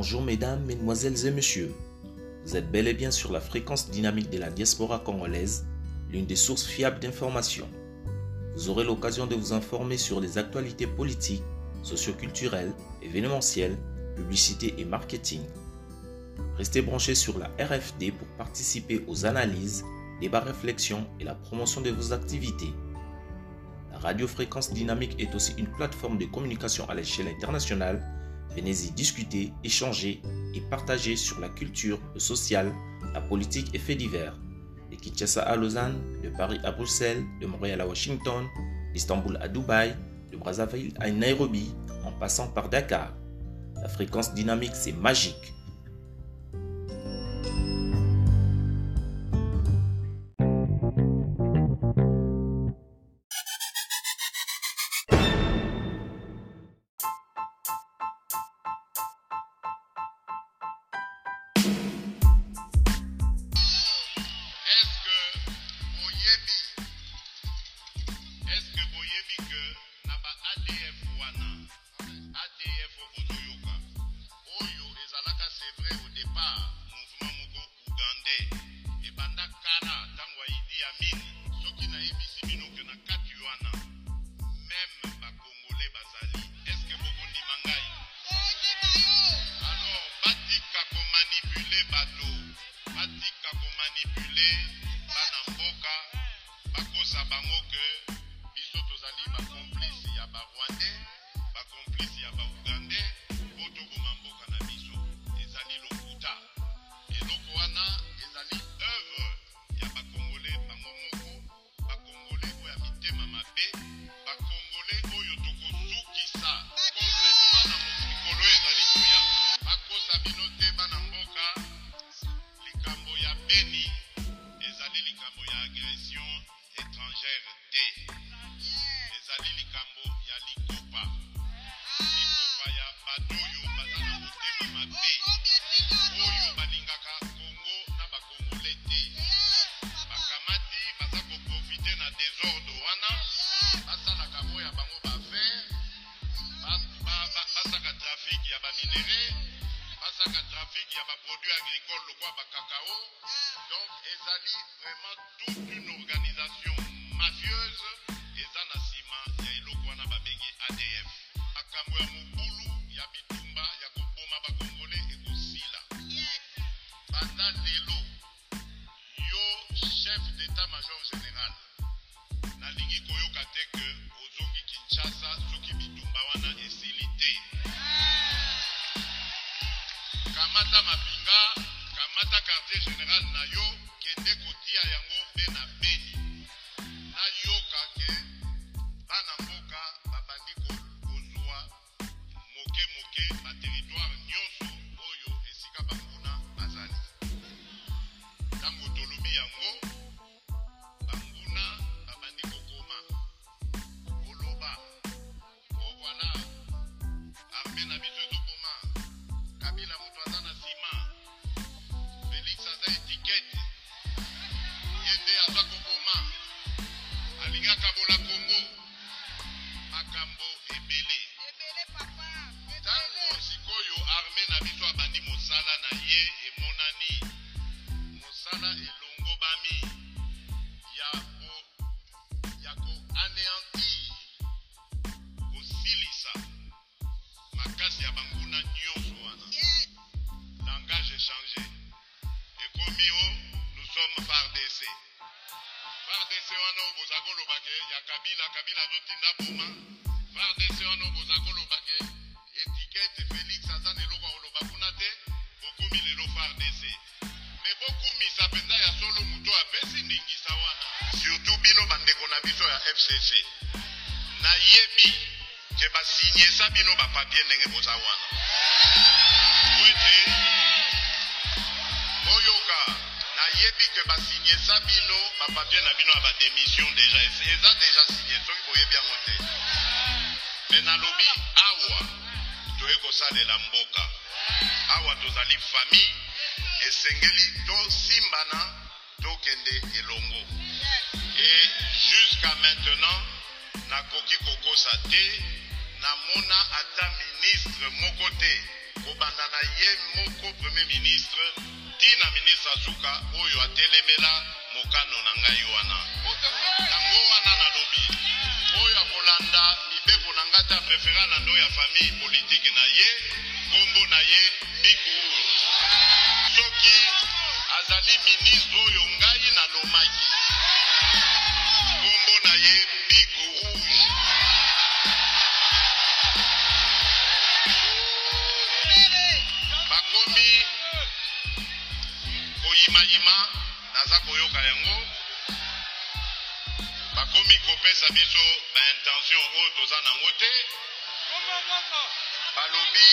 Bonjour mesdames, mesdemoiselles et messieurs. Vous êtes bel et bien sur la fréquence dynamique de la diaspora congolaise, l'une des sources fiables d'information. Vous aurez l'occasion de vous informer sur les actualités politiques, socioculturelles, événementielles, publicité et marketing. Restez branchés sur la RFD pour participer aux analyses, débats, réflexions et la promotion de vos activités. La radiofréquence dynamique est aussi une plateforme de communication à l'échelle internationale. Venez-y discuter, échanger et partager sur la culture, le social, la politique et faits divers. De Kinshasa à Lausanne, de Paris à Bruxelles, de Montréal à Washington, d'Istanbul à Dubaï, de Brazzaville à Nairobi, en passant par Dakar. La fréquence dynamique, c'est magique. Te ezali likambo ya vraiment toute une organisation mafieuse eza na nsima ya eloko wana babengi adf makambo ya mobulu ya bitumba ya koboma bakongole ekosila. Banda lelo yo chef d'état major général. Nalingi koyoka te ke ozongi kinshasa soki bitumba wana esili te. Kamata mapinga kamata quartier général na yo kende kotia yango mpe na beni mila mtu azana wana oyo boza koloba ke ya kabila kabila azotinda boma. Fardc wana oyo boza koloba ke etikete félix aza na eloko ya koloba kuna te bokomi lelo fardc me bokumisa mpenza ya solo moto apesi ndingisa wana. Surtout bino bandeko na biso ya fcc nayebi ke basinyesa bino bapapie ndenge boza wana ke basinyesa bino bapapie na bino ya bademission deja eza deja sinye soki boyebi yango te me nalobi awa toye kosalela mboka. Awa tozali famille esengeli tosimbana tokende elongo. E jusqu'à maintenant nakoki kokosa te namona ata ministre moko te. Kobanda na ye moko premier ministre ntina ministre asuka oyo atelemela mokano na ngai wana. Yango wana nalobi oyo akolanda mibeko na ngai te aprefera na ndo ya famille politike na ye nkombo na ye bikuru. Soki azali ministre oyo ngai nalomaki naza koyoka yango. Bakomi kopesa biso baintention oyo toza nango te. Balobi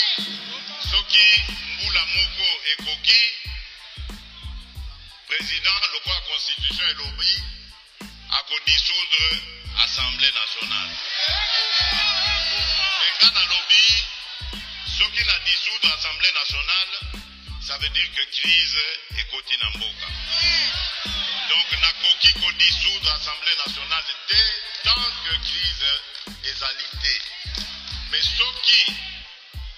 soki mbula moko ekoki. Président lokola constitution elobi akodisoudre assemblée nationale. Me nga nalobi soki na dissoudre assemblée nationale ça veut dire que crise ekoti na mboka donc nakoki kodisoudre assemblée nationale te tant que crise ezali te mais soki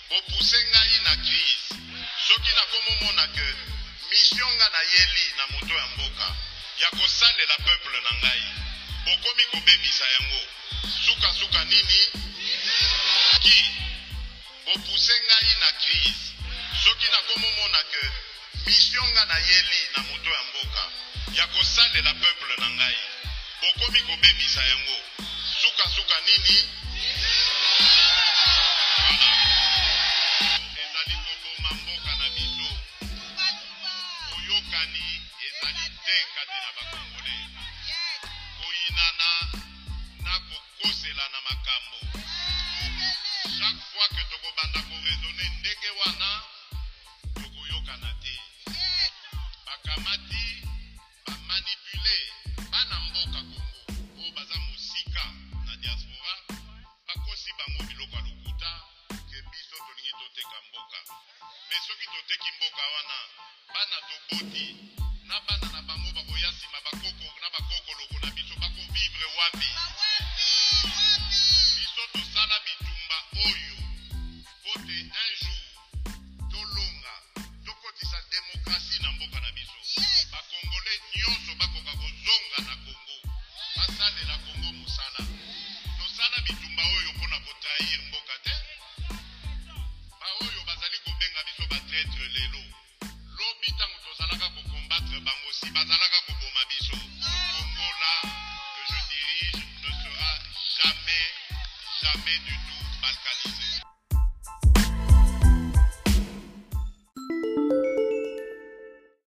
bopuse ngai na crise soki nakomomona ke mission nga nayeli na moto ya mboka ya kosalela peuple na ngai bokomi kobebisa yango. Sukasuka nini? Ki? Bopuse ngai na crise soki nakomomona ke mission nga nayeli na moto ya mboka ya kosalela peuple na ngai bokomi kobebisa yango. Sukasuka nini? Voilà. Ezali koboma mboka na biso. Boyokani ezali te kati na bakongole. Koyinana na kokosela na makambo. Chaque fois que tokobanda koraisonne ndenge wana tokoyokana te. Bakamati bamanipule bana mboka kongo oyo baza mosika na diaspora bakosi bango biloko ya lokuta ke biso tolingi toteka mboka. Me soki toteki mboka wana bana toboti na bana na bango bakoya nsima bakoko na bakokoloko na biso bakovivre wapi